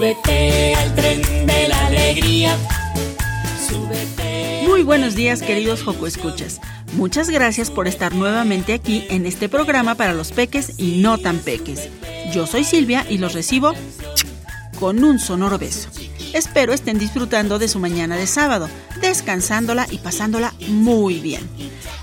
Súbete al tren de la alegría. Muy buenos días, queridos Joco Escuchas. Muchas gracias por estar nuevamente aquí en este programa para los peques y no tan peques. Yo soy Silvia y los recibo con un sonoro beso. Espero estén disfrutando de su mañana de sábado, descansándola y pasándola muy bien.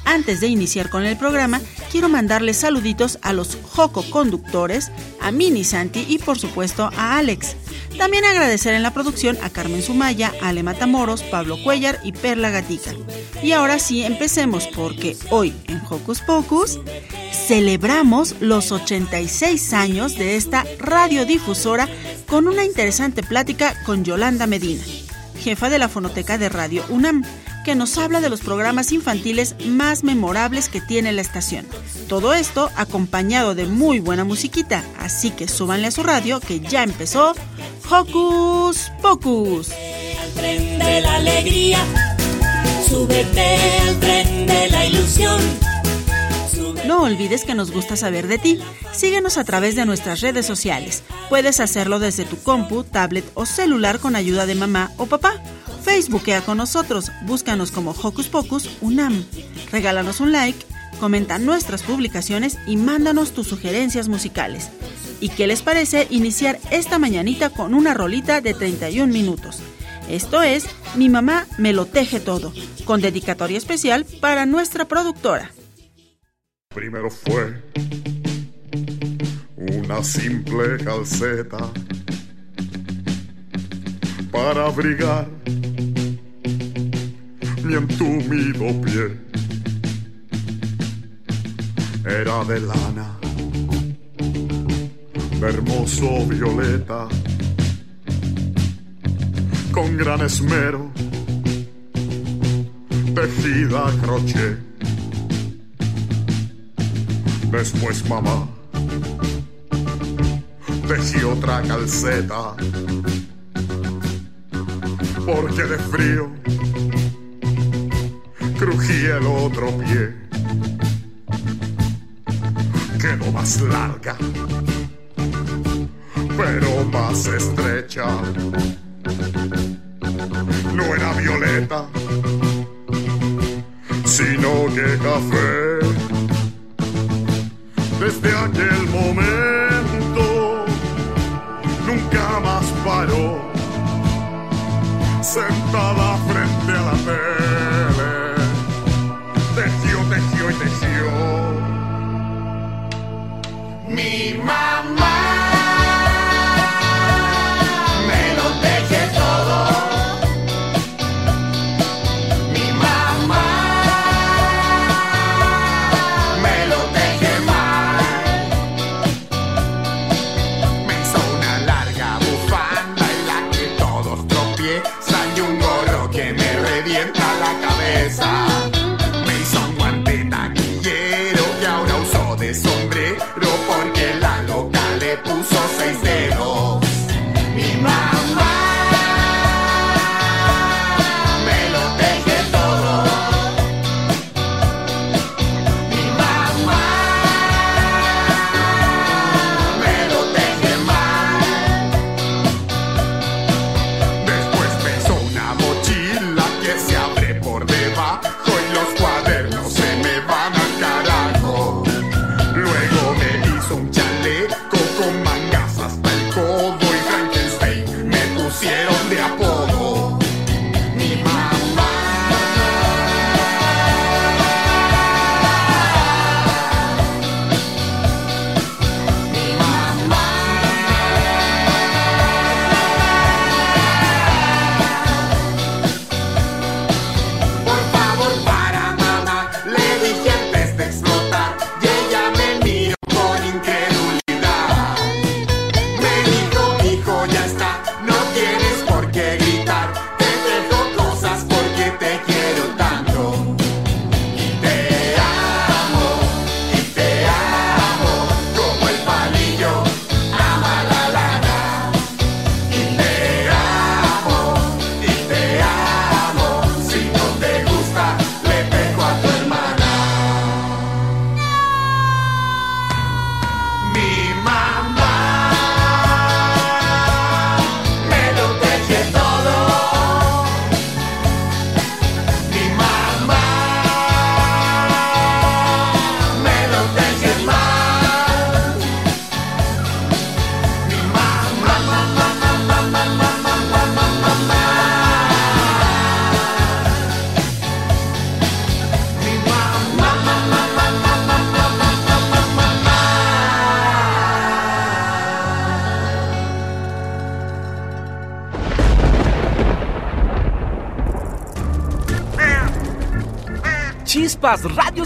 Antes de iniciar con el programa, quiero mandarles saluditos a los Joco conductores, a Mini Santi y por supuesto a Alex. También agradecer en la producción a Carmen Sumaya, Ale Matamoros, Pablo Cuellar y Perla Gatica. Y ahora sí, empecemos porque hoy en Hocus Pocus celebramos los 86 años de esta radiodifusora con una interesante plática con Yolanda Medina, jefa de la fonoteca de Radio UNAM que nos habla de los programas infantiles más memorables que tiene la estación. Todo esto acompañado de muy buena musiquita, así que súbanle a su radio que ya empezó Hocus Pocus. Al tren de la alegría, súbete al tren de la ilusión. No olvides que nos gusta saber de ti. Síguenos a través de nuestras redes sociales. Puedes hacerlo desde tu compu, tablet o celular con ayuda de mamá o papá Facebookea con nosotros, búscanos como Hocus Pocus Unam. Regálanos un like, comenta nuestras publicaciones y mándanos tus sugerencias musicales. ¿Y qué les parece iniciar esta mañanita con una rolita de 31 minutos? Esto es Mi mamá me lo teje todo, con dedicatoria especial para nuestra productora. Primero fue una simple calceta para abrigar mi entumido pie. Era de lana, hermoso violeta, con gran esmero, tejida a crochet. Después mamá tejí otra calceta, porque de frío crujía el otro pie. Quedó más larga, pero más estrecha. No era violeta, sino que café. Sentada frente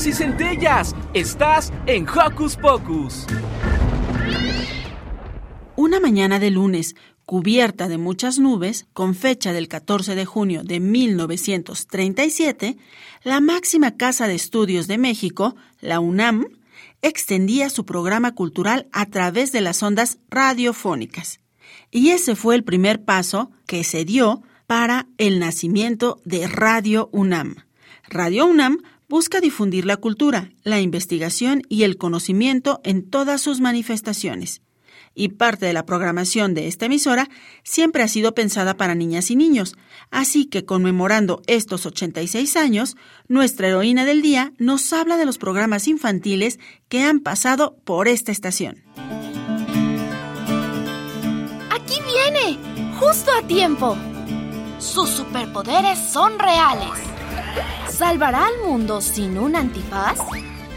y centellas. Estás en Hocus Pocus. Una mañana de lunes, cubierta de muchas nubes, con fecha del 14 de junio de 1937, la máxima casa de estudios de México, la UNAM, extendía su programa cultural a través de las ondas radiofónicas. Y ese fue el primer paso que se dio para el nacimiento de Radio UNAM. Radio UNAM busca difundir la cultura, la investigación y el conocimiento en todas sus manifestaciones. Y parte de la programación de esta emisora siempre ha sido pensada para niñas y niños. Así que conmemorando estos 86 años, nuestra heroína del día nos habla de los programas infantiles que han pasado por esta estación. Aquí viene, justo a tiempo. Sus superpoderes son reales. ¿Salvará al mundo sin un antifaz?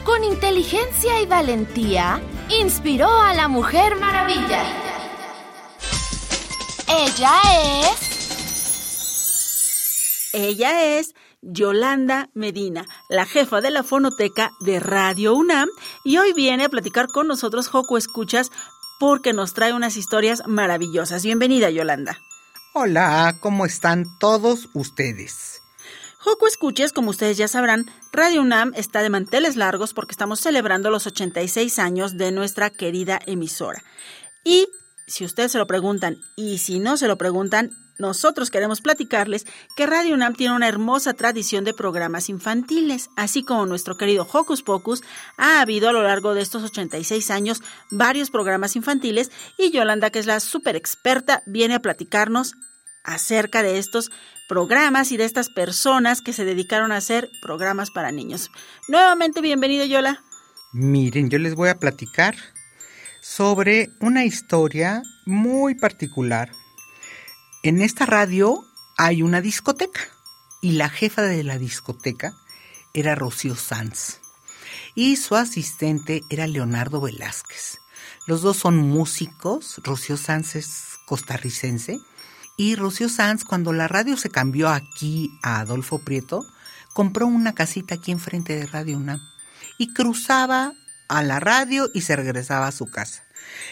Con inteligencia y valentía, inspiró a la Mujer Maravilla. Ella es... Ella es Yolanda Medina, la jefa de la fonoteca de Radio UNAM, y hoy viene a platicar con nosotros Joco Escuchas porque nos trae unas historias maravillosas. Bienvenida, Yolanda. Hola, ¿cómo están todos ustedes? Joco Escuches, como ustedes ya sabrán, Radio UNAM está de manteles largos porque estamos celebrando los 86 años de nuestra querida emisora. Y si ustedes se lo preguntan y si no se lo preguntan, nosotros queremos platicarles que Radio UNAM tiene una hermosa tradición de programas infantiles, así como nuestro querido Hocus Pocus, ha habido a lo largo de estos 86 años varios programas infantiles y Yolanda, que es la super experta, viene a platicarnos acerca de estos programas y de estas personas que se dedicaron a hacer programas para niños. Nuevamente, bienvenido Yola. Miren, yo les voy a platicar sobre una historia muy particular. En esta radio hay una discoteca y la jefa de la discoteca era Rocío Sanz y su asistente era Leonardo Velázquez. Los dos son músicos, Rocío Sanz es costarricense y Rocío Sanz cuando la radio se cambió aquí a Adolfo Prieto, compró una casita aquí enfrente de Radio UNAM y cruzaba a la radio y se regresaba a su casa.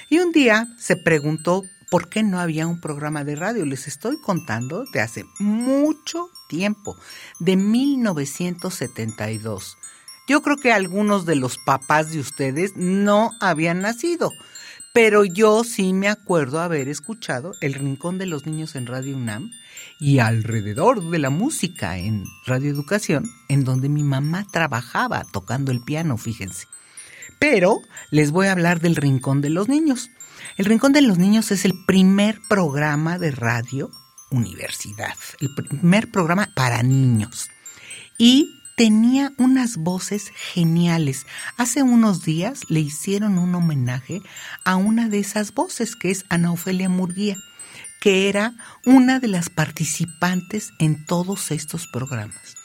Y un día se preguntó por qué no había un programa de radio. Les estoy contando de hace mucho tiempo, de 1972. Yo creo que algunos de los papás de ustedes no habían nacido, pero yo sí me acuerdo haber escuchado El Rincón de los Niños en Radio UNAM y alrededor de la música en Radio Educación, en donde mi mamá trabajaba tocando el piano, fíjense. Pero les voy a hablar del Rincón de los Niños. El Rincón de los Niños es el primer programa de radio universidad, el primer programa para niños. Y tenía unas voces geniales. Hace unos días le hicieron un homenaje a una de esas voces, que es Ana Ofelia Murguía, que era una de las participantes en todos estos programas.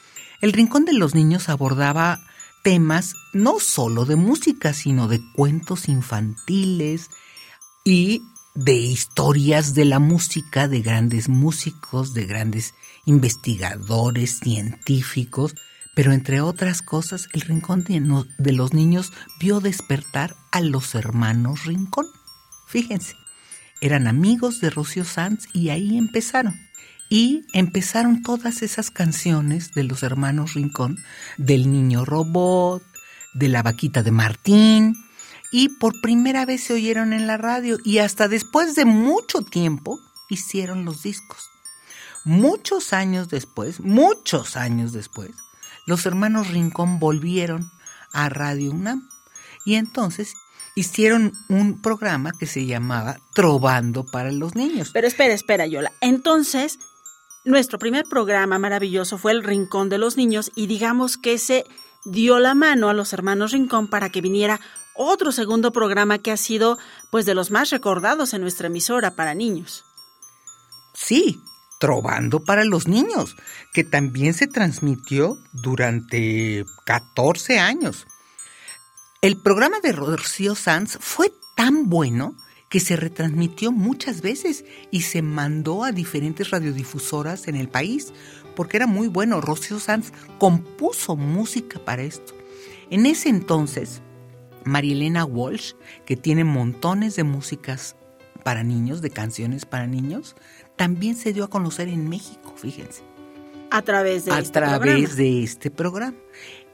El Rincón de los Niños abordaba temas no solo de música, sino de cuentos infantiles y de historias de la música, de grandes músicos, de grandes investigadores, científicos, pero entre otras cosas, el Rincón de, los Niños vio despertar a los hermanos Rincón. Fíjense, eran amigos de Rocío Sanz y ahí empezaron. Y empezaron todas esas canciones de los hermanos Rincón, del niño robot, de la vaquita de Martín, y por primera vez se oyeron en la radio y hasta después de mucho tiempo hicieron los discos. Muchos años después, muchos años después, los hermanos Rincón volvieron a Radio UNAM y entonces hicieron un programa que se llamaba Trovando para los Niños. Pero espera, espera, Yola. Entonces, nuestro primer programa maravilloso fue El Rincón de los Niños y digamos que se dio la mano a los hermanos Rincón para que viniera otro segundo programa que ha sido pues de los más recordados en nuestra emisora para niños. Sí, Trovando para los niños, que también se transmitió durante 14 años. El programa de Rocío Sanz fue tan bueno que se retransmitió muchas veces y se mandó a diferentes radiodifusoras en el país, porque era muy bueno. Rocío Sanz compuso música para esto. En ese entonces, Marielena Walsh, que tiene montones de músicas para niños, de canciones para niños, también se dio a conocer en México, fíjense. A través de a este través programa. de este programa.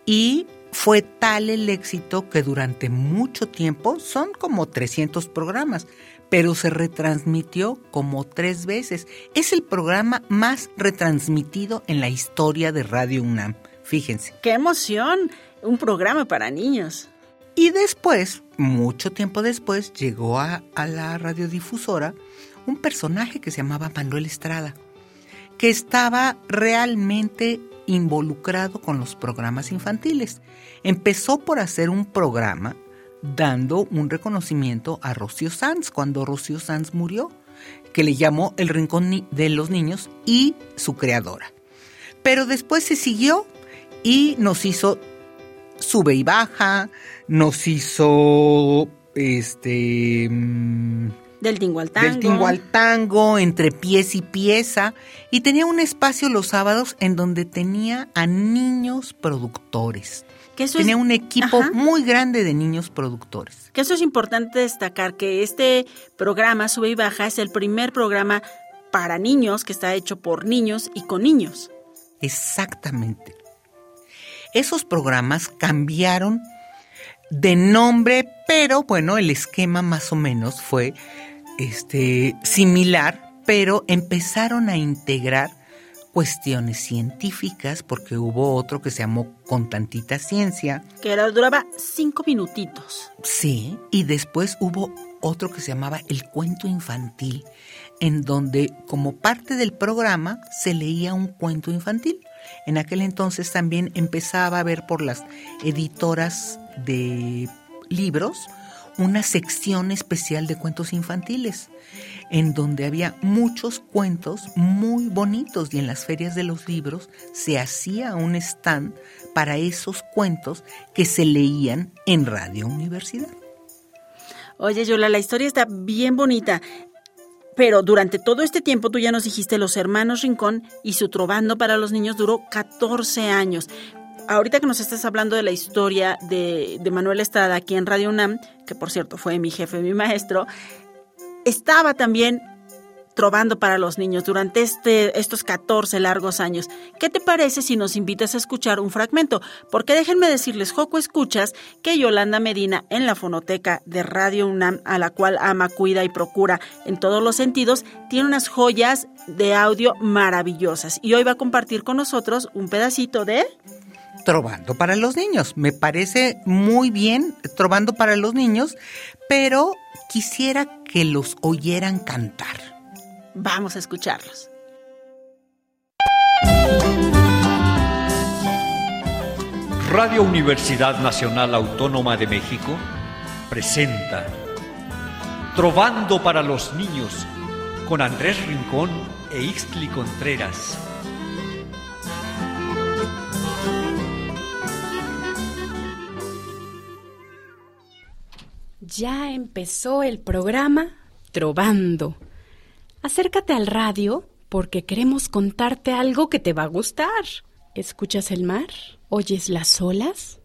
Y fue tal el éxito que durante mucho tiempo, son como 300 programas, pero se retransmitió como tres veces. Es el programa más retransmitido en la historia de Radio UNAM, fíjense. ¡Qué emoción! Un programa para niños. Y después, mucho tiempo después, llegó a, a la radiodifusora un personaje que se llamaba Manuel Estrada, que estaba realmente involucrado con los programas infantiles. Empezó por hacer un programa dando un reconocimiento a Rocío Sanz cuando Rocío Sanz murió, que le llamó El Rincón de los Niños y su creadora. Pero después se siguió y nos hizo sube y baja, nos hizo este mm, Del tingo al tango. del tingo al tango, entre pies y pieza, y tenía un espacio los sábados en donde tenía a niños productores. Que eso tenía es- un equipo Ajá. muy grande de niños productores. Que eso es importante destacar, que este programa, Sube y Baja, es el primer programa para niños que está hecho por niños y con niños. Exactamente. Esos programas cambiaron de nombre, pero bueno, el esquema más o menos fue este similar, pero empezaron a integrar cuestiones científicas, porque hubo otro que se llamó Con tantita ciencia, Que era, duraba cinco minutitos. Sí, y después hubo otro que se llamaba El cuento infantil, en donde como parte del programa se leía un cuento infantil. En aquel entonces también empezaba a haber por las editoras de libros una sección especial de cuentos infantiles, en donde había muchos cuentos muy bonitos y en las ferias de los libros se hacía un stand para esos cuentos que se leían en Radio Universidad. Oye, Yola, la historia está bien bonita. Pero durante todo este tiempo, tú ya nos dijiste, los hermanos Rincón y su trovando para los niños duró 14 años. Ahorita que nos estás hablando de la historia de, Manuel Estrada aquí en Radio UNAM, que por cierto fue mi jefe, mi maestro, estaba también trovando para los niños durante este, estos 14 largos años. ¿Qué te parece si nos invitas a escuchar un fragmento? Porque déjenme decirles, Joco Escuchas, que Yolanda Medina en la fonoteca de Radio UNAM, a la cual ama, cuida y procura en todos los sentidos, tiene unas joyas de audio maravillosas. Y hoy va a compartir con nosotros un pedacito de... Trovando para los niños. Me parece muy bien Trovando para los niños, pero quisiera que los oyeran cantar. Vamos a escucharlos. Radio Universidad Nacional Autónoma de México presenta Trovando para los Niños con Andrés Rincón e Ixtli Contreras. Ya empezó el programa Trovando. Acércate al radio porque queremos contarte algo que te va a gustar. ¿Escuchas el mar? ¿Oyes las olas?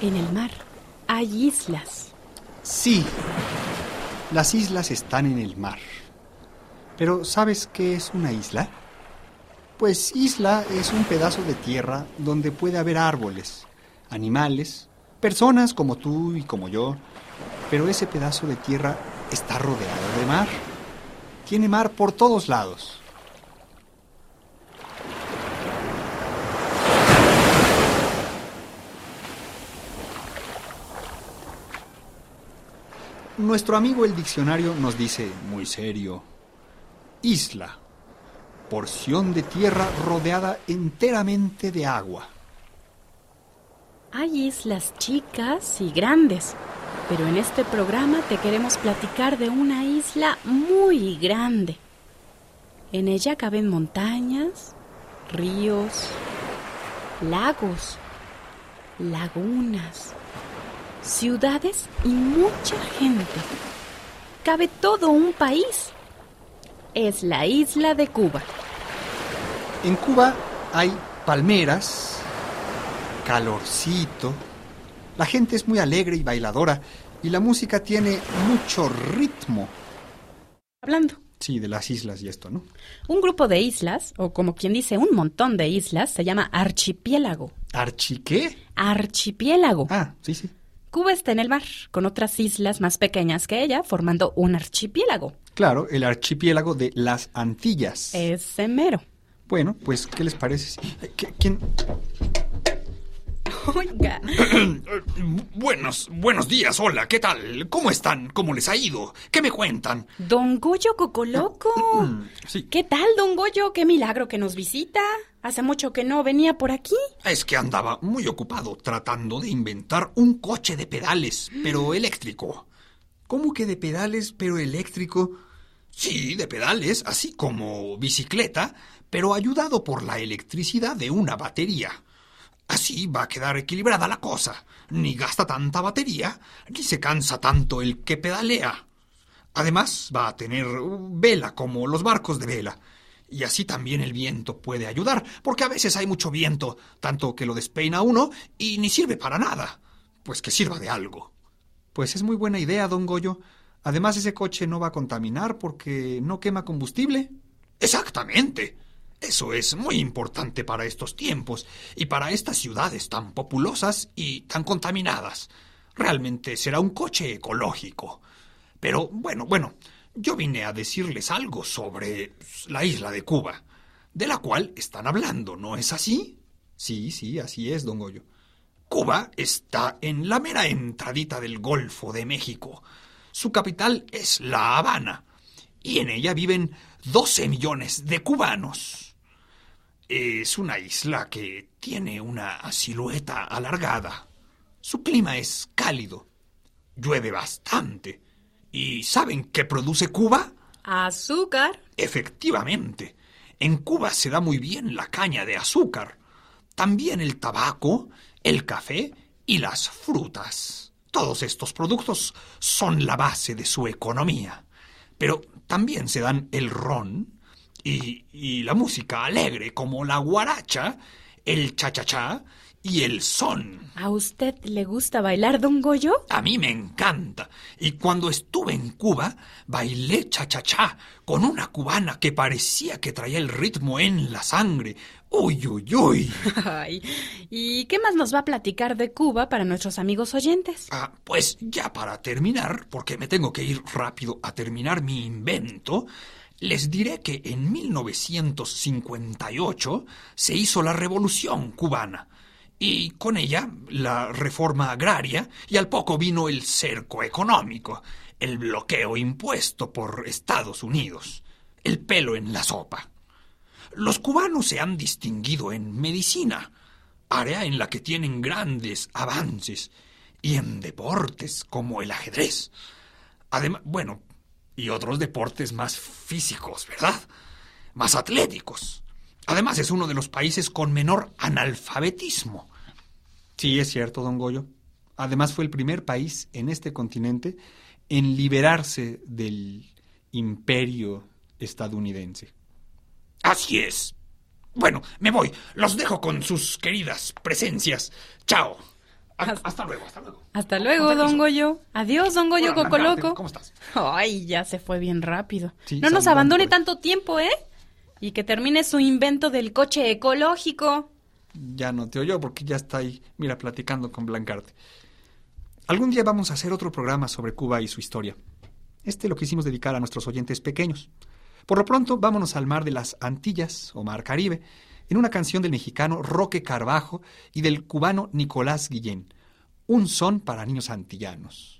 En el mar hay islas. Sí, las islas están en el mar. Pero ¿sabes qué es una isla? Pues isla es un pedazo de tierra donde puede haber árboles, animales, personas como tú y como yo, pero ese pedazo de tierra está rodeado de mar. Tiene mar por todos lados. Nuestro amigo el diccionario nos dice, muy serio, isla, porción de tierra rodeada enteramente de agua. Hay islas chicas y grandes. Pero en este programa te queremos platicar de una isla muy grande. En ella caben montañas, ríos, lagos, lagunas, ciudades y mucha gente. Cabe todo un país. Es la isla de Cuba. En Cuba hay palmeras, calorcito, la gente es muy alegre y bailadora y la música tiene mucho ritmo. Hablando. Sí, de las islas y esto, ¿no? Un grupo de islas, o como quien dice un montón de islas, se llama archipiélago. ¿Archi qué? Archipiélago. Ah, sí, sí. Cuba está en el mar, con otras islas más pequeñas que ella, formando un archipiélago. Claro, el archipiélago de las Antillas. Ese mero. Bueno, pues, ¿qué les parece? ¿Qué- ¿Quién? Oiga. buenos, buenos días, hola, ¿qué tal? ¿Cómo están? ¿Cómo les ha ido? ¿Qué me cuentan? Don Goyo Cocoloco. Sí. ¿Qué tal, don Goyo? Qué milagro que nos visita. Hace mucho que no venía por aquí. Es que andaba muy ocupado tratando de inventar un coche de pedales, pero eléctrico. ¿Cómo que de pedales, pero eléctrico? Sí, de pedales, así como bicicleta, pero ayudado por la electricidad de una batería. Así va a quedar equilibrada la cosa. Ni gasta tanta batería, ni se cansa tanto el que pedalea. Además, va a tener uh, vela como los barcos de vela. Y así también el viento puede ayudar, porque a veces hay mucho viento, tanto que lo despeina uno y ni sirve para nada. Pues que sirva de algo. Pues es muy buena idea, don Goyo. Además, ese coche no va a contaminar porque no quema combustible. Exactamente. Eso es muy importante para estos tiempos y para estas ciudades tan populosas y tan contaminadas. Realmente será un coche ecológico. Pero bueno, bueno, yo vine a decirles algo sobre la isla de Cuba, de la cual están hablando, ¿no es así? Sí, sí, así es, don Goyo. Cuba está en la mera entradita del Golfo de México. Su capital es La Habana, y en ella viven 12 millones de cubanos. Es una isla que tiene una silueta alargada. Su clima es cálido. Llueve bastante. ¿Y saben qué produce Cuba? Azúcar. Efectivamente. En Cuba se da muy bien la caña de azúcar. También el tabaco, el café y las frutas. Todos estos productos son la base de su economía. Pero también se dan el ron y, y la música alegre como la guaracha, el cha-cha-cha y el son. ¿A usted le gusta bailar, don Goyo? A mí me encanta. Y cuando estuve en Cuba, bailé cha-cha-cha con una cubana que parecía que traía el ritmo en la sangre. Uy, uy, uy. Ay, ¿y qué más nos va a platicar de Cuba para nuestros amigos oyentes? Ah, pues ya para terminar, porque me tengo que ir rápido a terminar mi invento, les diré que en 1958 se hizo la Revolución cubana y con ella la reforma agraria y al poco vino el cerco económico, el bloqueo impuesto por Estados Unidos, el pelo en la sopa. Los cubanos se han distinguido en medicina, área en la que tienen grandes avances, y en deportes como el ajedrez. Además, bueno, y otros deportes más físicos, ¿verdad? Más atléticos. Además, es uno de los países con menor analfabetismo. Sí, es cierto, don Goyo. Además, fue el primer país en este continente en liberarse del imperio estadounidense. Así es. Bueno, me voy. Los dejo con sus queridas presencias. Chao. Ha- Hasta luego, hasta luego. Hasta luego, don Goyo. Adiós, don Goyo Hola, Cocoloco. ¿Cómo estás? Ay, ya se fue bien rápido. Sí, no nos abandone tanto tiempo, ¿eh? Y que termine su invento del coche ecológico. Ya no te oyó porque ya está ahí, mira, platicando con Blancarte. Algún día vamos a hacer otro programa sobre Cuba y su historia. Este lo quisimos dedicar a nuestros oyentes pequeños. Por lo pronto, vámonos al mar de las Antillas, o mar Caribe, en una canción del mexicano Roque Carbajo y del cubano Nicolás Guillén. Un son para niños antillanos.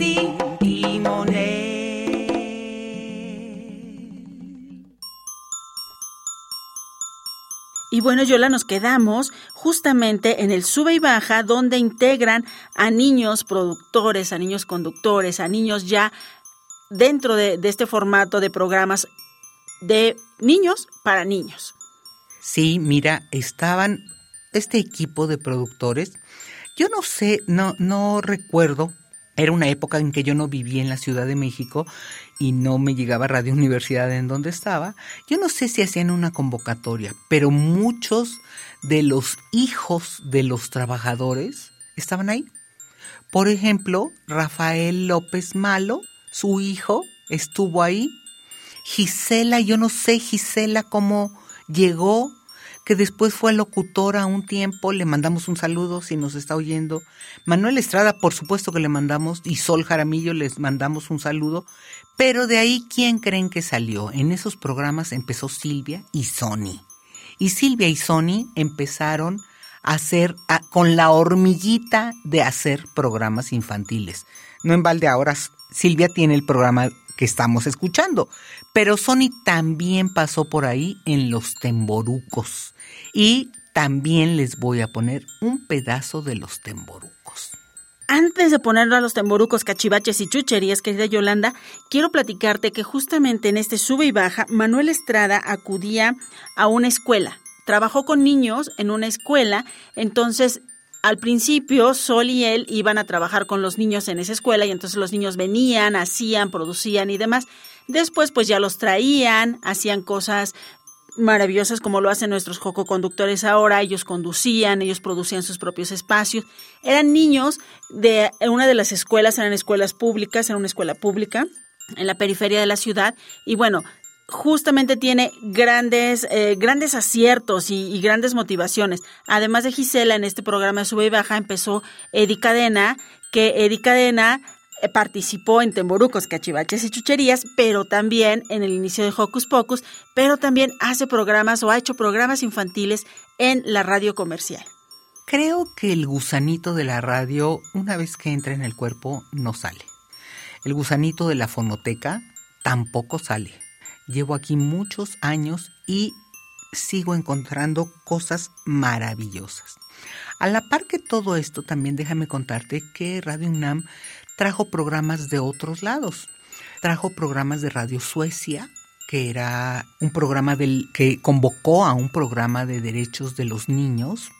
Sin timonel. Y bueno, Yola, nos quedamos justamente en el sube y baja, donde integran a niños productores, a niños conductores, a niños ya dentro de, de este formato de programas de niños para niños. Sí, mira, estaban este equipo de productores. Yo no sé, no, no recuerdo. Era una época en que yo no vivía en la Ciudad de México y no me llegaba Radio Universidad en donde estaba. Yo no sé si hacían una convocatoria, pero muchos de los hijos de los trabajadores estaban ahí. Por ejemplo, Rafael López Malo, su hijo, estuvo ahí. Gisela, yo no sé Gisela cómo llegó, que después fue locutora un tiempo, le mandamos un saludo si nos está oyendo. Manuel Estrada, por supuesto que le mandamos, y Sol Jaramillo les mandamos un saludo, pero de ahí, ¿quién creen que salió? En esos programas empezó Silvia y Sony. Y Silvia y Sony empezaron a hacer, con la hormiguita de hacer programas infantiles. No en balde ahora Silvia tiene el programa que estamos escuchando, pero Sony también pasó por ahí en los temborucos. Y también les voy a poner un pedazo de los temborucos. Antes de ponerlo a los temborucos, cachivaches y chucherías, querida Yolanda, quiero platicarte que justamente en este sube y baja, Manuel Estrada acudía a una escuela. Trabajó con niños en una escuela, entonces al principio Sol y él iban a trabajar con los niños en esa escuela y entonces los niños venían, hacían, producían y demás. Después pues ya los traían, hacían cosas maravillosas como lo hacen nuestros jococonductores ahora. Ellos conducían, ellos producían sus propios espacios. Eran niños de una de las escuelas, eran escuelas públicas, era una escuela pública en la periferia de la ciudad. Y bueno, justamente tiene grandes, eh, grandes aciertos y, grandes motivaciones. Además de Gisela, en este programa de Sube y Baja empezó Eddie Cadena, que Eddie Cadena participó en Temborucos, Cachivaches y Chucherías, pero también en el inicio de Hocus Pocus, pero también hace programas o ha hecho programas infantiles en la radio comercial. Creo que el gusanito de la radio, una vez que entra en el cuerpo, no sale. El gusanito de la fonoteca tampoco sale. Llevo aquí muchos años y sigo encontrando cosas maravillosas. A la par que todo esto, también déjame contarte que Radio UNAM trajo programas de otros lados. Trajo programas de Radio Suecia, que era un programa del, que convocó a un programa de derechos de los niños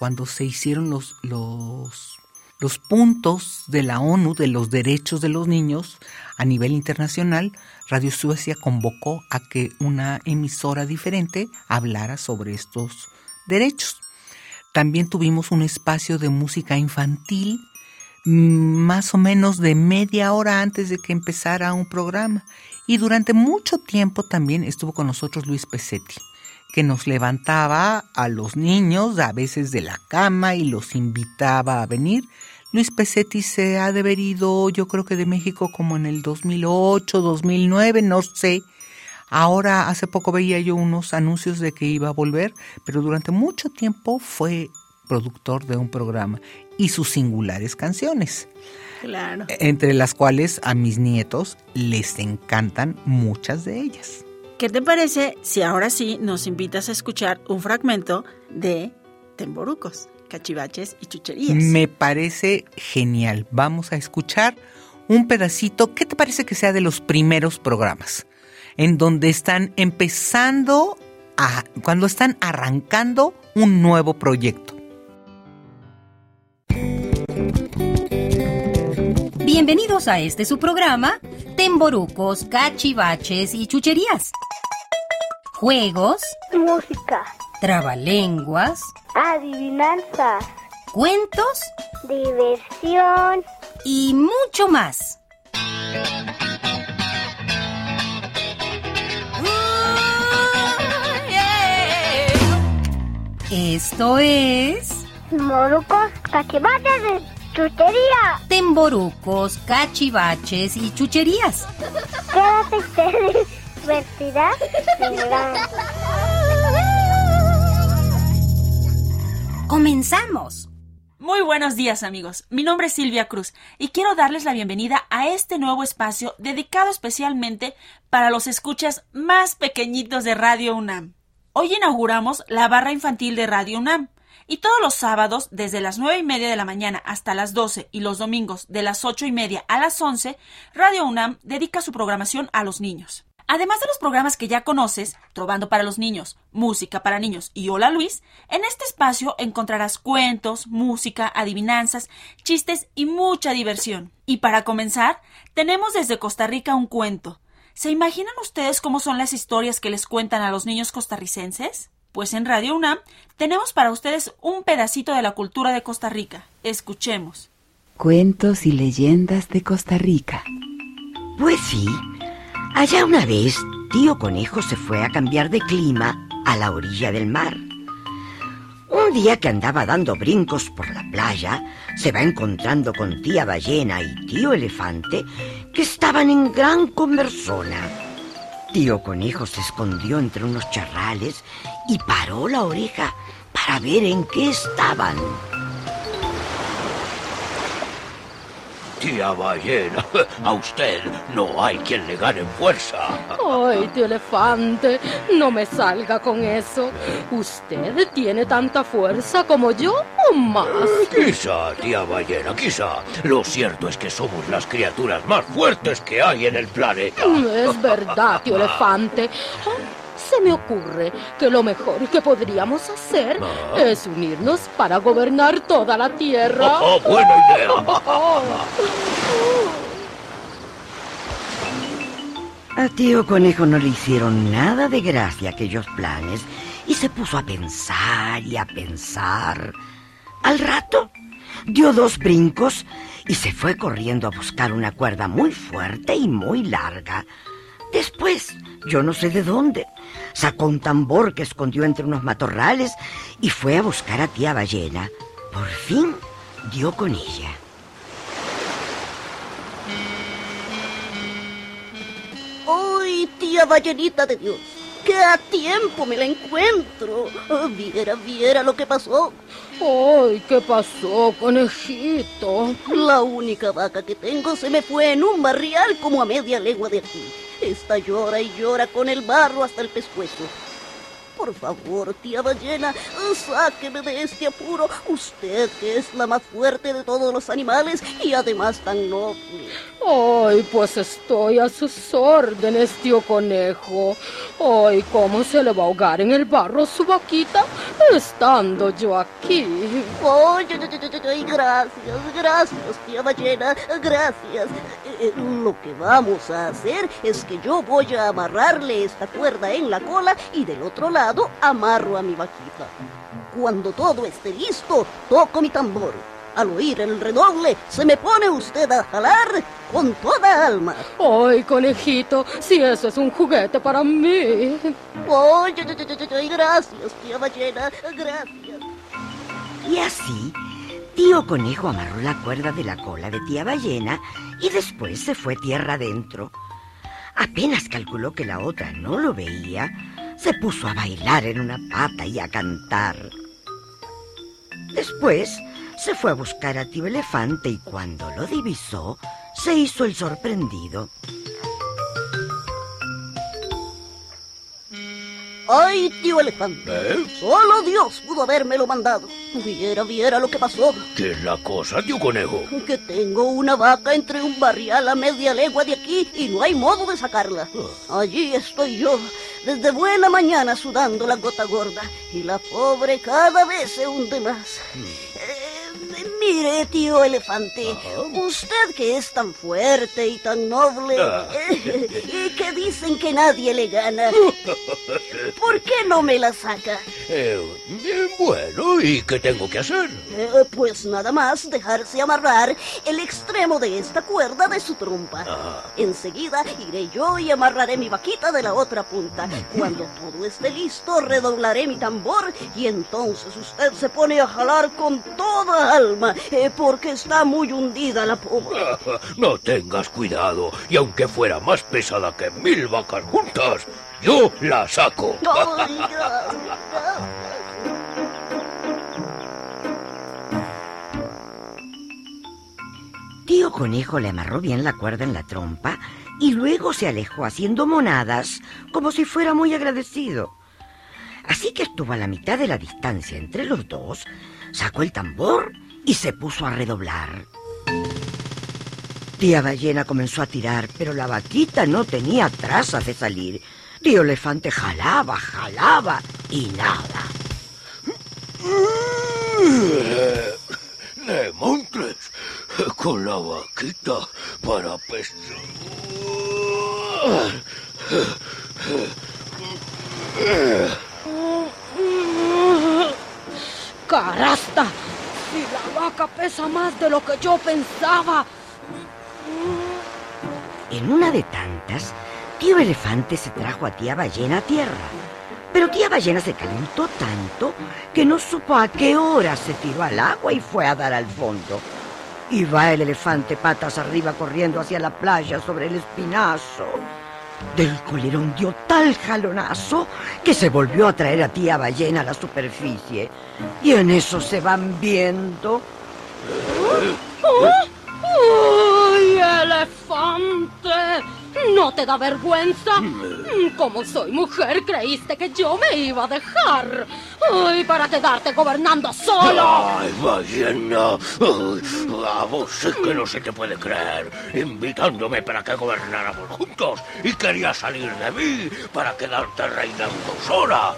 cuando se hicieron los, los, los puntos de la ONU de los derechos de los niños a nivel internacional, Radio Suecia convocó a que una emisora diferente hablara sobre estos derechos. También tuvimos un espacio de música infantil más o menos de media hora antes de que empezara un programa. Y durante mucho tiempo también estuvo con nosotros Luis Pesetti, que nos levantaba a los niños a veces de la cama y los invitaba a venir. Luis Pesetti se ha de haber ido, yo creo que de México como en el 2008, 2009, no sé. Ahora, hace poco veía yo unos anuncios de que iba a volver, pero durante mucho tiempo fue productor de un programa y sus singulares canciones. Claro. Entre las cuales a mis nietos les encantan muchas de ellas. ¿Qué te parece si ahora sí nos invitas a escuchar un fragmento de Temborucos, Cachivaches y Chucherías? Me parece genial. Vamos a escuchar un pedacito. ¿Qué te parece que sea de los primeros programas? En donde están empezando a. cuando están arrancando un nuevo proyecto. Bienvenidos a este su programa, Temborucos, Cachivaches y Chucherías. Juegos, música, trabalenguas, adivinanzas, cuentos, diversión. Y mucho más. Esto es... Morucos, cachivaches. y chuchería. Temborucos, cachivaches y chucherías. Quédate divertirá ¡Comenzamos! Muy buenos días amigos, mi nombre es Silvia Cruz y quiero darles la bienvenida a este nuevo espacio dedicado especialmente para los escuchas más pequeñitos de Radio UNAM. Hoy inauguramos la barra infantil de Radio UNAM y todos los sábados desde las nueve y media de la mañana hasta las 12 y los domingos de las ocho y media a las 11, Radio UNAM dedica su programación a los niños. Además de los programas que ya conoces, Trovando para los Niños, Música para Niños y Hola Luis, en este espacio encontrarás cuentos, música, adivinanzas, chistes y mucha diversión. Y para comenzar, tenemos desde Costa Rica un cuento. ¿Se imaginan ustedes cómo son las historias que les cuentan a los niños costarricenses? Pues en Radio UNAM tenemos para ustedes un pedacito de la cultura de Costa Rica. Escuchemos. Cuentos y leyendas de Costa Rica. Pues sí, allá una vez tío conejo se fue a cambiar de clima a la orilla del mar. Un día que andaba dando brincos por la playa, se va encontrando con tía ballena y tío elefante que estaban en gran conversona. Tío conejo se escondió entre unos charrales y paró la oreja para ver en qué estaban. Tía ballena, a usted no hay quien le gane fuerza. Ay, tío elefante, no me salga con eso. ¿Usted tiene tanta fuerza como yo o más? Quizá, tía ballena, quizá. Lo cierto es que somos las criaturas más fuertes que hay en el planeta. Es verdad, tío elefante. Se me ocurre que lo mejor que podríamos hacer Ah. es unirnos para gobernar toda la Tierra. Oh, oh, buena idea. A tío conejo no le hicieron nada de gracia aquellos planes y se puso a pensar y a pensar. Al rato dio dos brincos y se fue corriendo a buscar una cuerda muy fuerte y muy larga. Después, yo no sé de dónde, sacó un tambor que escondió entre unos matorrales y fue a buscar a tía ballena. Por fin dio con ella. ¡Ay, tía ballenita de Dios! ¡Que a tiempo me la encuentro! Oh, viera, viera lo que pasó. ¡Ay, qué pasó, conejito! La única vaca que tengo se me fue en un barrial como a media legua de aquí. Esta llora y llora con el barro hasta el pescuezo. Por favor, tía ballena, sáqueme de este apuro. Usted que es la más fuerte de todos los animales y además tan noble. Ay, pues estoy a sus órdenes, tío conejo. Ay, ¿cómo se le va a ahogar en el barro su vaquita estando yo aquí? Ay, gracias, gracias, tía ballena, gracias. Eh, lo que vamos a hacer es que yo voy a amarrarle esta cuerda en la cola y del otro lado amarro a mi vaquita. Cuando todo esté listo, toco mi tambor. Al oír el redoble, se me pone usted a jalar con toda alma. Ay, conejito, si eso es un juguete para mí. Ay, ay, ay, ay, ay, gracias, tía ballena, gracias. Y así, Tío Conejo amarró la cuerda de la cola de tía ballena y después se fue tierra adentro. Apenas calculó que la otra no lo veía, se puso a bailar en una pata y a cantar. Después se fue a buscar a tío elefante y cuando lo divisó, se hizo el sorprendido. ¡Ay, tío elefante! Solo Dios pudo habérmelo mandado. Viera, viera lo que pasó. ¿Qué es la cosa, tío conejo? Que tengo una vaca entre un barrial a media legua de aquí y no hay modo de sacarla. Allí estoy yo, desde buena mañana sudando la gota gorda y la pobre cada vez se hunde más. Mire, tío elefante, usted que es tan fuerte y tan noble Ah. eh, y que dicen que nadie le gana, ¿por qué no me la saca? Eh, bien, bueno, ¿y qué tengo que hacer? Eh, pues nada más dejarse amarrar el extremo de esta cuerda de su trompa. Enseguida iré yo y amarraré mi vaquita de la otra punta. Cuando todo esté listo, redoblaré mi tambor y entonces usted se pone a jalar con toda alma, eh, porque está muy hundida la pobre. No tengas cuidado, y aunque fuera más pesada que mil vacas juntas, yo la saco. Ay. Tío Conejo le amarró bien la cuerda en la trompa y luego se alejó haciendo monadas como si fuera muy agradecido. Así que estuvo a la mitad de la distancia entre los dos, sacó el tambor y se puso a redoblar. Tía Ballena comenzó a tirar, pero la vaquita no tenía trazas de salir. Tío Elefante jalaba, jalaba y nada. ¡Ne montres! Con la vaquita para pescar. ¡Carasta! Si la vaca pesa más de lo que yo pensaba. En una de tantas, tío Elefante se trajo a tía Ballena a tierra. Pero tía Ballena se calentó tanto que no supo a qué hora se tiró al agua y fue a dar al fondo. Y va el elefante patas arriba corriendo hacia la playa sobre el espinazo. Del colerón dio tal jalonazo que se volvió a traer a tía Ballena a la superficie. Y en eso se van viendo. ¡Uy, elefante! ¿No te da vergüenza? Como soy mujer, creíste que yo me iba a dejar. ¡Ay, para quedarte gobernando solo! ¡Ay, ballena! Ay, a vos sí que no se te puede creer. Invitándome para que gobernáramos juntos y querías salir de mí para quedarte reinando sola.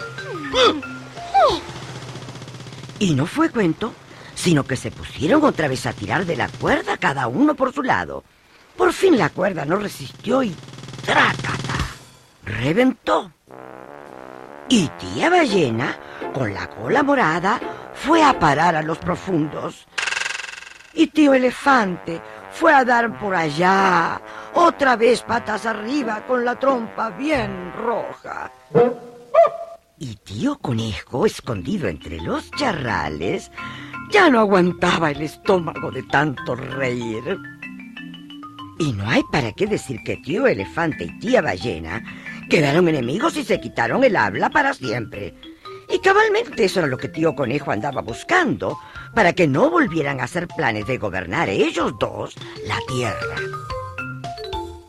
Y no fue cuento, sino que se pusieron otra vez a tirar de la cuerda cada uno por su lado. Por fin la cuerda no resistió y ¡trácata! Reventó. Y tía ballena, con la cola morada, fue a parar a los profundos. Y tío elefante fue a dar por allá, otra vez patas arriba con la trompa bien roja. Y tío conejo, escondido entre los charrales, ya no aguantaba el estómago de tanto reír. Y no hay para qué decir que tío elefante y tía ballena quedaron enemigos y se quitaron el habla para siempre. Y cabalmente eso era lo que tío conejo andaba buscando, para que no volvieran a hacer planes de gobernar ellos dos la tierra.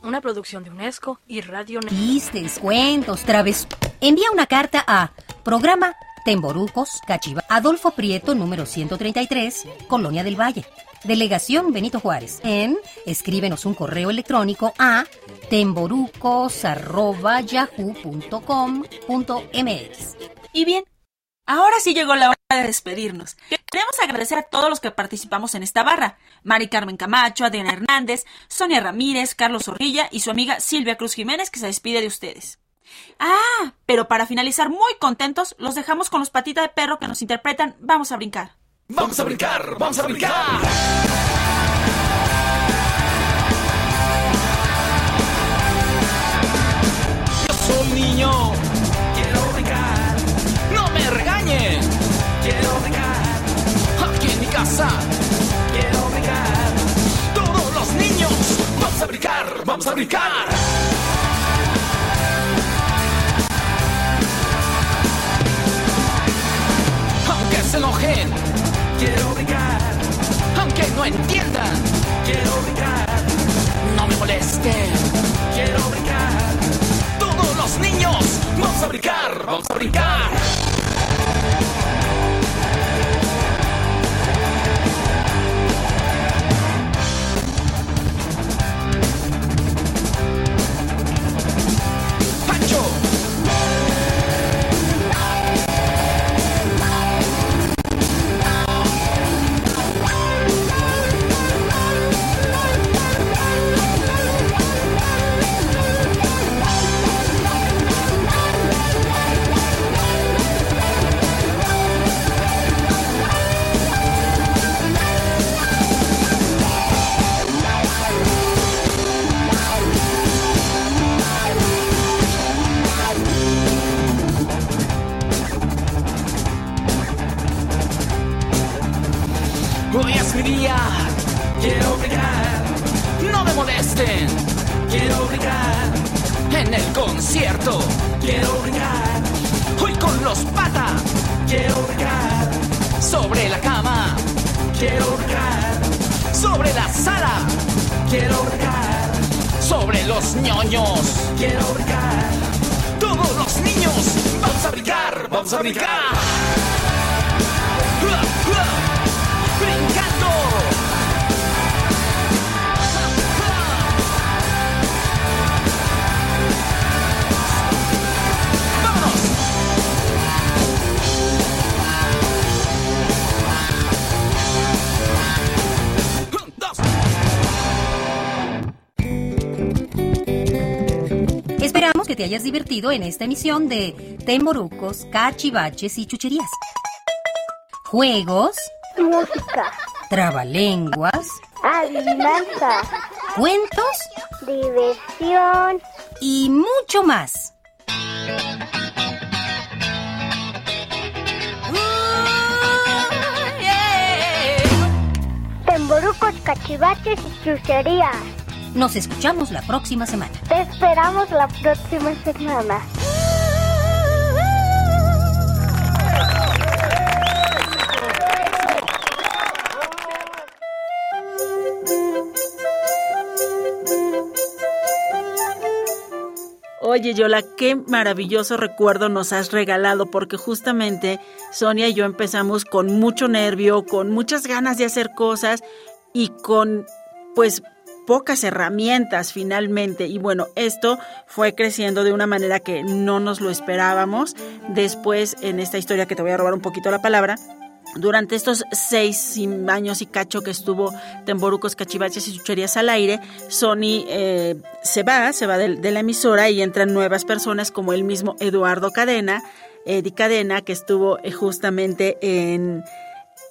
Una producción de UNESCO y Radio Chistes, cuentos, traves. Envía una carta a programa Temborucos, Cachiva, Adolfo Prieto, número 133, Colonia del Valle. Delegación Benito Juárez. En escríbenos un correo electrónico a temborucos@yahoo.com.mx. Y bien, ahora sí llegó la hora de despedirnos. Queremos agradecer a todos los que participamos en esta barra. Mari Carmen Camacho, Adriana Hernández, Sonia Ramírez, Carlos Zorrilla y su amiga Silvia Cruz Jiménez que se despide de ustedes. Ah, pero para finalizar muy contentos, los dejamos con los patitas de perro que nos interpretan Vamos a brincar. Vamos a brincar, vamos a brincar. Yo soy un niño, quiero brincar. No me regañen, quiero brincar. Aquí en mi casa, quiero brincar. Todos los niños, vamos a brincar, vamos a brincar. Aunque se enojen quiero brincar. Aunque no entiendan, quiero brincar. No me molesten, quiero brincar. Todos los niños, vamos a brincar, vamos a brincar. Brincar, te hayas divertido en esta emisión de Temorucos, Cachivaches y Chucherías. Juegos, Música. trabalenguas, Adivinanza. cuentos Diversión. y mucho más. Temborucos, cachivaches y chucherías. Nos escuchamos la próxima semana. Te esperamos la próxima semana. Oye, Yola, qué maravilloso recuerdo nos has regalado, porque justamente Sonia y yo empezamos con mucho nervio, con muchas ganas de hacer cosas y con, pues, pocas herramientas finalmente. Y bueno, esto fue creciendo de una manera que no nos lo esperábamos. Después, en esta historia que te voy a robar un poquito la palabra, durante estos seis años y cacho que estuvo Temborucos, Cachivaches y Chucherías al aire, Sony eh, se va, se va de, la emisora y entran nuevas personas como el mismo Eduardo Cadena, Eddie Cadena, que estuvo eh, justamente en,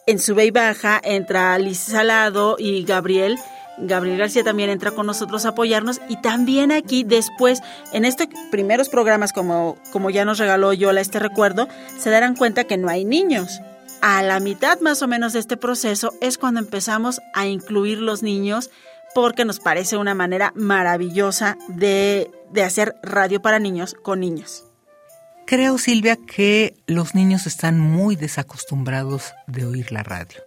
en Sube y Baja, entra Liz Salado y Gabriel. Gabriel García también entra con nosotros a apoyarnos y también aquí después, en estos primeros programas, como, como ya nos regaló Yola este recuerdo, se darán cuenta que no hay niños. A la mitad más o menos de este proceso es cuando empezamos a incluir los niños porque nos parece una manera maravillosa de, de hacer radio para niños con niños. Creo, Silvia, que los niños están muy desacostumbrados de oír la radio.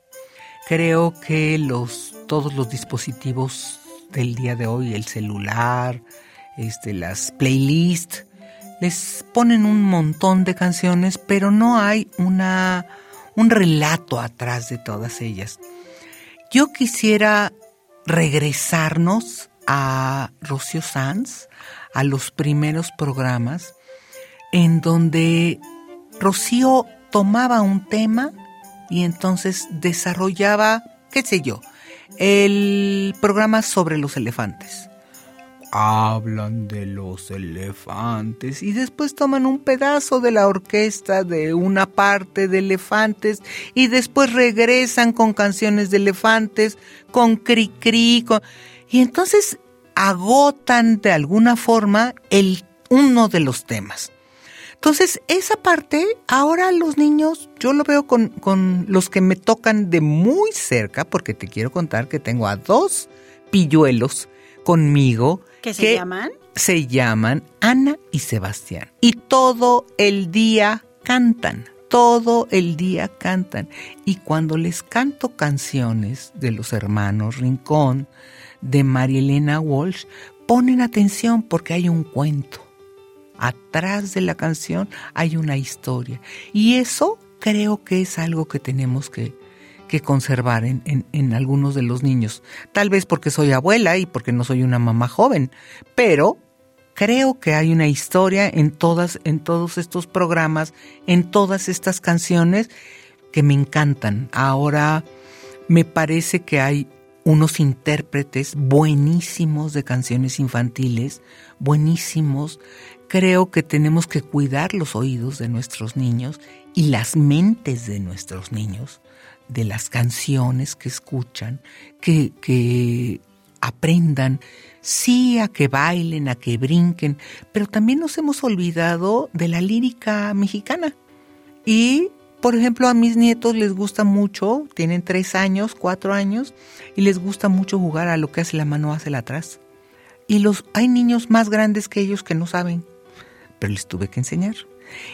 Creo que los, todos los dispositivos del día de hoy, el celular, este, las playlists, les ponen un montón de canciones, pero no hay una, un relato atrás de todas ellas. Yo quisiera regresarnos a Rocío Sanz, a los primeros programas, en donde Rocío tomaba un tema y entonces desarrollaba, qué sé yo, el programa sobre los elefantes. Hablan de los elefantes y después toman un pedazo de la orquesta de una parte de elefantes y después regresan con canciones de elefantes, con cri cri, con... y entonces agotan de alguna forma el uno de los temas. Entonces, esa parte, ahora los niños, yo lo veo con, con, los que me tocan de muy cerca, porque te quiero contar que tengo a dos pilluelos conmigo. ¿Qué se que llaman? Se llaman Ana y Sebastián. Y todo el día cantan. Todo el día cantan. Y cuando les canto canciones de los hermanos Rincón, de María Elena Walsh, ponen atención porque hay un cuento. Atrás de la canción hay una historia. Y eso creo que es algo que tenemos que, que conservar en, en, algunos de los niños. Tal vez porque soy abuela y porque no soy una mamá joven, pero creo que hay una historia en todas, en todos estos programas, en todas estas canciones que me encantan. Ahora me parece que hay unos intérpretes buenísimos de canciones infantiles, buenísimos. Creo que tenemos que cuidar los oídos de nuestros niños y las mentes de nuestros niños, de las canciones que escuchan, que, que aprendan, sí, a que bailen, a que brinquen, pero también nos hemos olvidado de la lírica mexicana. Y por ejemplo, a mis nietos les gusta mucho, tienen tres años, cuatro años, y les gusta mucho jugar a lo que hace la mano hacia atrás. Y los, hay niños más grandes que ellos que no saben, pero les tuve que enseñar.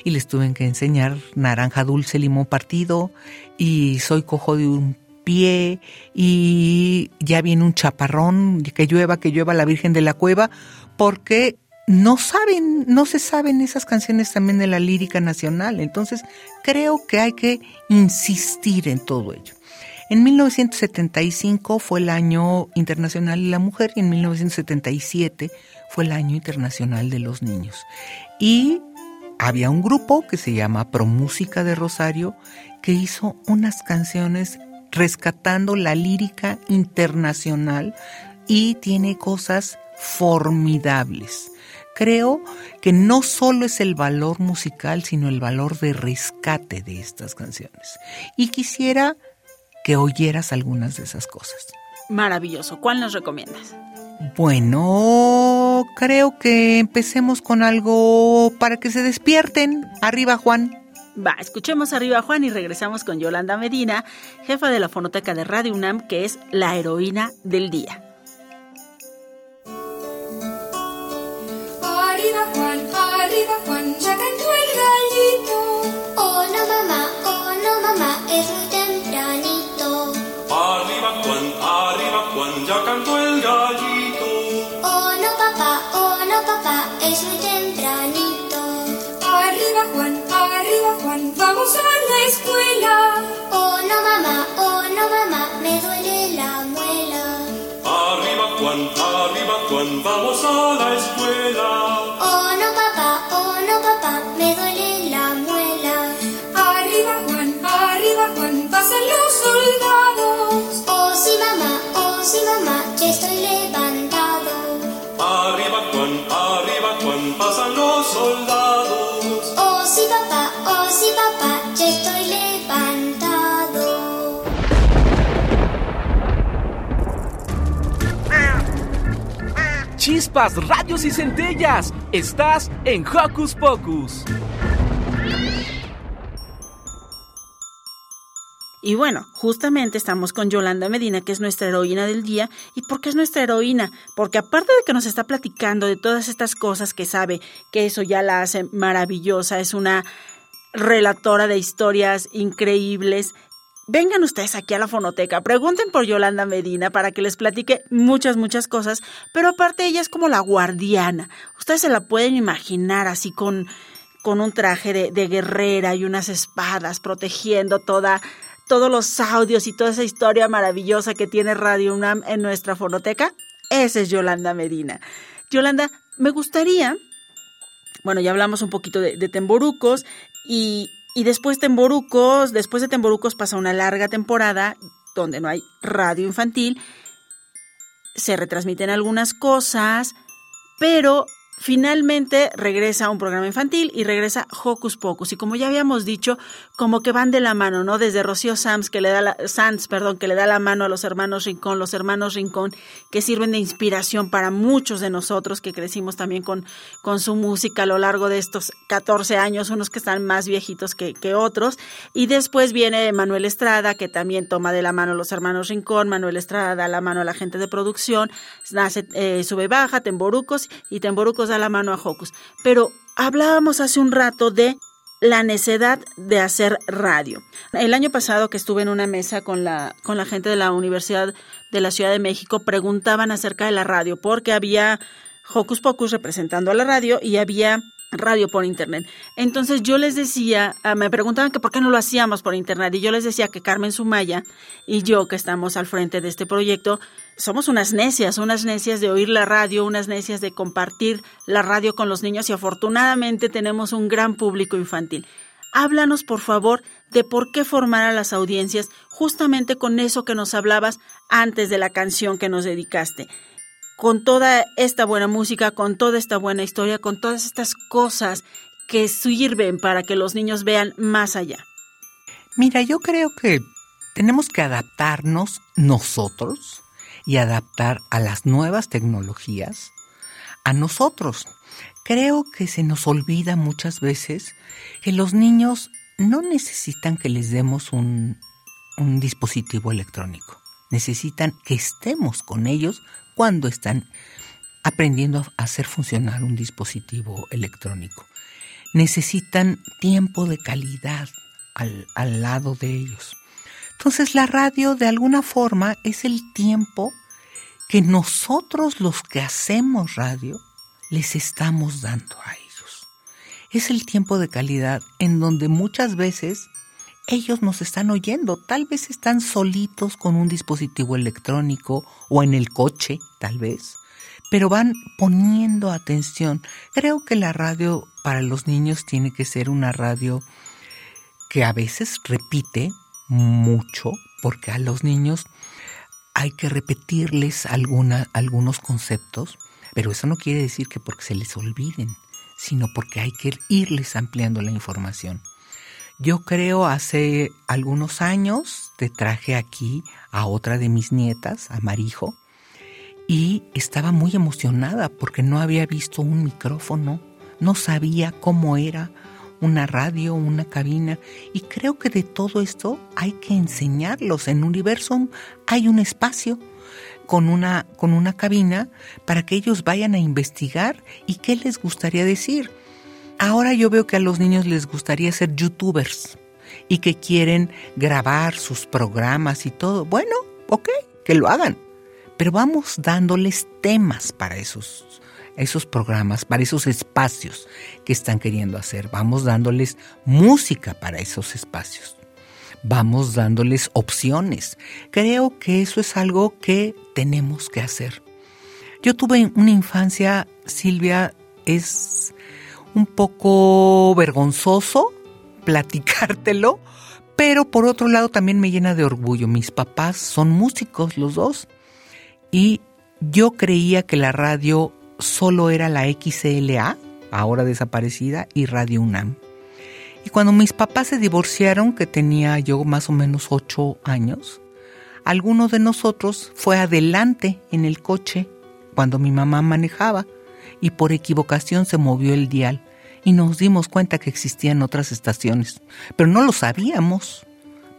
Y les tuve que enseñar naranja dulce, limón partido, y soy cojo de un pie, y ya viene un chaparrón, que llueva, que llueva la Virgen de la Cueva, porque no saben, no se saben esas canciones también de la lírica nacional. Entonces, creo que hay que insistir en todo ello. En 1975 fue el año internacional de la mujer y en 1977 fue el año internacional de los niños. Y había un grupo que se llama Promúsica de Rosario que hizo unas canciones rescatando la lírica internacional y tiene cosas formidables creo que no solo es el valor musical, sino el valor de rescate de estas canciones. Y quisiera que oyeras algunas de esas cosas. Maravilloso. ¿Cuál nos recomiendas? Bueno, creo que empecemos con algo para que se despierten. Arriba, Juan. Va, escuchemos arriba Juan y regresamos con Yolanda Medina, jefa de la fonoteca de Radio UNAM, que es la heroína del día. Arriba Juan, arriba Juan, ya cantó el gallito. Oh no mamá, oh no mamá, es muy tempranito. Arriba Juan, arriba Juan, ya cantó el gallito. Oh no papá, oh no papá, es muy tempranito. Arriba Juan, arriba Juan, vamos a la escuela. Oh no mamá, oh no mamá, me duele la muela. Arriba Juan, arriba Juan, vamos a la escuela. Oh no papá, oh no papá, me duele la muela. Arriba Juan, arriba Juan, pasan los soldados. Radios y centellas. Estás en Hocus Pocus. Y bueno, justamente estamos con Yolanda Medina, que es nuestra heroína del día. ¿Y por qué es nuestra heroína? Porque aparte de que nos está platicando de todas estas cosas que sabe, que eso ya la hace maravillosa, es una relatora de historias increíbles. Vengan ustedes aquí a la fonoteca, pregunten por Yolanda Medina para que les platique muchas, muchas cosas, pero aparte ella es como la guardiana. Ustedes se la pueden imaginar así con, con un traje de, guerrera y unas espadas protegiendo toda, todos los audios y toda esa historia maravillosa que tiene Radio UNAM en nuestra fonoteca. Esa es Yolanda Medina. Yolanda, me gustaría, bueno, ya hablamos un poquito de, de Temborucos y, y después Temborucos, después de Temborucos pasa una larga temporada donde no hay radio infantil, se retransmiten algunas cosas, pero Finalmente regresa un programa infantil y regresa Hocus Pocus. Y como ya habíamos dicho, como que van de la mano, ¿no? Desde Rocío Sanz, que le da la, Sanz, perdón, que le da la mano a los hermanos Rincón, los hermanos Rincón, que sirven de inspiración para muchos de nosotros que crecimos también con, con su música a lo largo de estos 14 años, unos que están más viejitos que, que otros. Y después viene Manuel Estrada, que también toma de la mano a los hermanos Rincón, Manuel Estrada da la mano a la gente de producción, nace, eh, sube baja, Temborucos, y Temborucos da la mano a Hocus. Pero hablábamos hace un rato de la necedad de hacer radio. El año pasado que estuve en una mesa con la, con la gente de la Universidad de la Ciudad de México, preguntaban acerca de la radio, porque había Hocus Pocus representando a la radio y había radio por internet. Entonces yo les decía, ah, me preguntaban que por qué no lo hacíamos por internet y yo les decía que Carmen Sumaya y yo que estamos al frente de este proyecto somos unas necias, unas necias de oír la radio, unas necias de compartir la radio con los niños y afortunadamente tenemos un gran público infantil. Háblanos, por favor, de por qué formar a las audiencias justamente con eso que nos hablabas antes de la canción que nos dedicaste con toda esta buena música, con toda esta buena historia, con todas estas cosas que sirven para que los niños vean más allá? Mira, yo creo que tenemos que adaptarnos nosotros y adaptar a las nuevas tecnologías a nosotros. Creo que se nos olvida muchas veces que los niños no necesitan que les demos un, un dispositivo electrónico. Necesitan que estemos con ellos cuando están aprendiendo a hacer funcionar un dispositivo electrónico. Necesitan tiempo de calidad al, al lado de ellos. Entonces la radio de alguna forma es el tiempo que nosotros los que hacemos radio les estamos dando a ellos. Es el tiempo de calidad en donde muchas veces ellos nos están oyendo. Tal vez están solitos con un dispositivo electrónico o en el coche, tal vez. Pero van poniendo atención. Creo que la radio para los niños tiene que ser una radio que a veces repite mucho, porque a los niños hay que repetirles alguna, algunos conceptos, pero eso no quiere decir que porque se les olviden, sino porque hay que irles ampliando la información. Yo creo hace algunos años te traje aquí a otra de mis nietas, a Marijo, y estaba muy emocionada porque no había visto un micrófono, no sabía cómo era una radio, una cabina, y creo que de todo esto hay que enseñarlos. En Universum hay un espacio con una, con una cabina para que ellos vayan a investigar y qué les gustaría decir. Ahora yo veo que a los niños les gustaría ser youtubers y que quieren grabar sus programas y todo. Bueno, ok, que lo hagan. Pero vamos dándoles temas para esos, esos programas, para esos espacios que están queriendo hacer. Vamos dándoles música para esos espacios. Vamos dándoles opciones. Creo que eso es algo que tenemos que hacer. Yo tuve una infancia, Silvia, es un poco vergonzoso platicártelo, pero por otro lado también me llena de orgullo. Mis papás son músicos los dos y yo creía que la radio solo era la XLA, ahora desaparecida, y Radio UNAM. Y cuando mis papás se divorciaron, que tenía yo más o menos ocho años, alguno de nosotros fue adelante en el coche cuando mi mamá manejaba y por equivocación se movió el dial y nos dimos cuenta que existían otras estaciones, pero no lo sabíamos.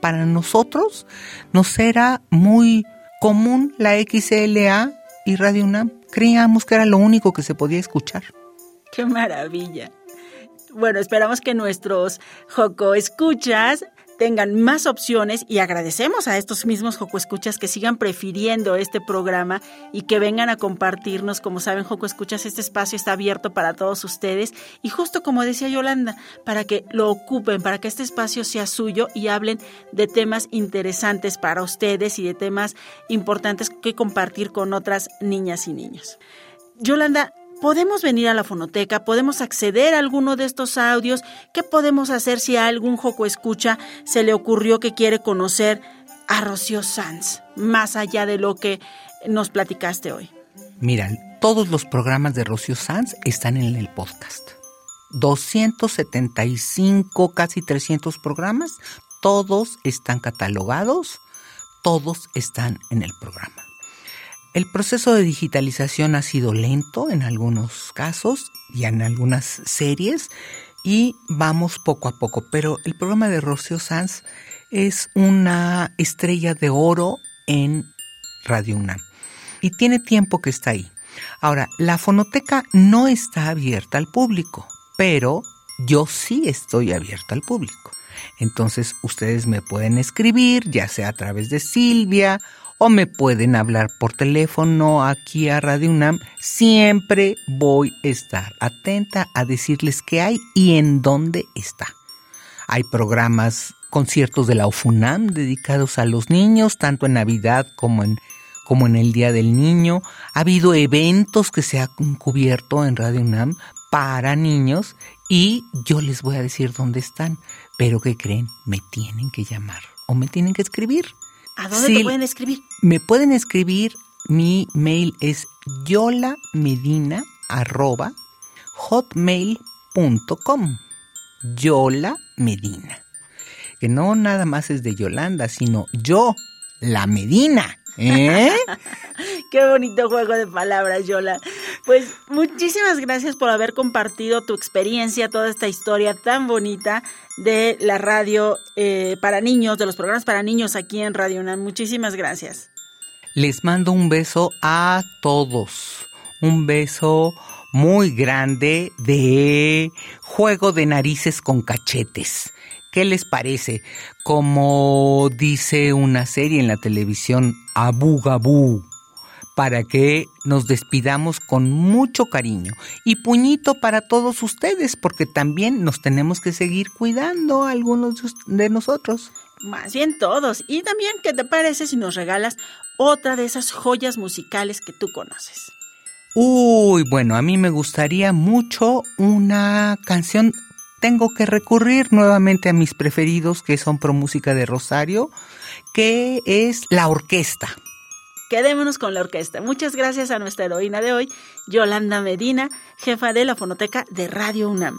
Para nosotros nos era muy común la XLA y Radio UNAM. Creíamos que era lo único que se podía escuchar. ¡Qué maravilla! Bueno, esperamos que nuestros Joco escuchas tengan más opciones y agradecemos a estos mismos Joco Escuchas que sigan prefiriendo este programa y que vengan a compartirnos. Como saben, Joco Escuchas, este espacio está abierto para todos ustedes y justo como decía Yolanda, para que lo ocupen, para que este espacio sea suyo y hablen de temas interesantes para ustedes y de temas importantes que compartir con otras niñas y niños. Yolanda, podemos venir a la fonoteca, podemos acceder a alguno de estos audios. ¿Qué podemos hacer si a algún joco escucha se le ocurrió que quiere conocer a Rocío Sanz, más allá de lo que nos platicaste hoy? Mira, todos los programas de Rocío Sanz están en el podcast. 275, casi 300 programas, todos están catalogados, todos están en el programa. El proceso de digitalización ha sido lento en algunos casos y en algunas series y vamos poco a poco, pero el programa de Rocío Sanz es una estrella de oro en Radio UNAM y tiene tiempo que está ahí. Ahora, la fonoteca no está abierta al público, pero yo sí estoy abierta al público. Entonces ustedes me pueden escribir, ya sea a través de Silvia o me pueden hablar por teléfono aquí a Radio UNAM. Siempre voy a estar atenta a decirles qué hay y en dónde está. Hay programas, conciertos de la UFUNAM dedicados a los niños, tanto en Navidad como en, como en el Día del Niño. Ha habido eventos que se han cubierto en Radio UNAM para niños y yo les voy a decir dónde están. Pero ¿qué creen? Me tienen que llamar o me tienen que escribir. ¿A dónde Sí. te pueden escribir? Me pueden escribir, mi mail es yolamedina arroba hotmail.com. Yola Medina. Que no nada más es de Yolanda, sino yo, la Medina. ¿Eh? Qué bonito juego de palabras, Yola. Pues muchísimas gracias por haber compartido tu experiencia, toda esta historia tan bonita de la radio eh, para niños, de los programas para niños aquí en Radio UNAM. Muchísimas gracias. Les mando un beso a todos. Un beso muy grande de juego de narices con cachetes. ¿Qué les parece? Como dice una serie en la televisión, Abu Gabú, para que nos despidamos con mucho cariño. Y puñito para todos ustedes, porque también nos tenemos que seguir cuidando a algunos de nosotros. Más bien todos. Y también, ¿qué te parece si nos regalas otra de esas joyas musicales que tú conoces? Uy, bueno, a mí me gustaría mucho una canción. Tengo que recurrir nuevamente a mis preferidos, que son Pro Música de Rosario, que es la orquesta. Quedémonos con la orquesta. Muchas gracias a nuestra heroína de hoy, Yolanda Medina, jefa de la fonoteca de Radio UNAM.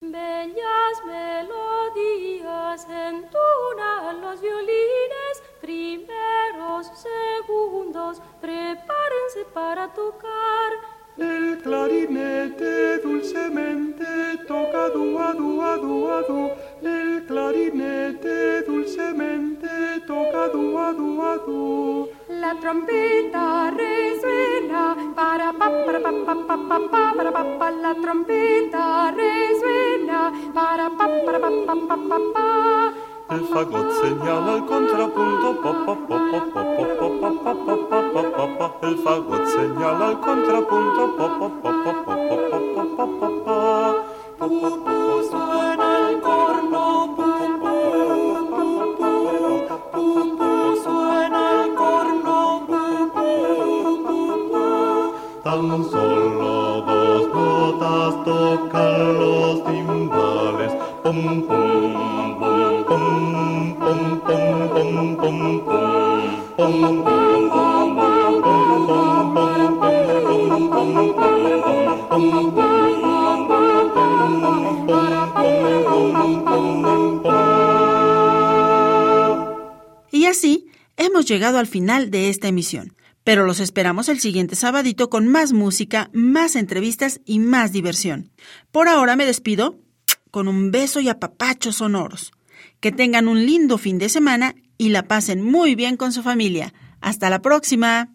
Bellas melodías entonan los violines, primeros, segundos, prepárense para tocar. El clarinete dulcemente toca du a du a du a du. El clarinete dulcemente toca du a du a du. La trompeta resuena para pa para pa pa pa pa pa para pa pa la trompeta resuena para pa para pa pa pa pa pa El fagot señala el contrapunto pa pa pa pa pa pa pa pa pa pa pa pa. El fagot señala el contrapunto pa pa pa pa pa pa pa pa pa pa pa. El corno pa suena el corno. Tan solo dos notas tocan los timbales. Pum pum pum pum pum pum pum. Pum pum pum pum Y así hemos llegado al final de esta emisión. Pero los esperamos el siguiente sabadito con más música, más entrevistas y más diversión. Por ahora me despido con un beso y apapachos sonoros. Que tengan un lindo fin de semana y la pasen muy bien con su familia. Hasta la próxima.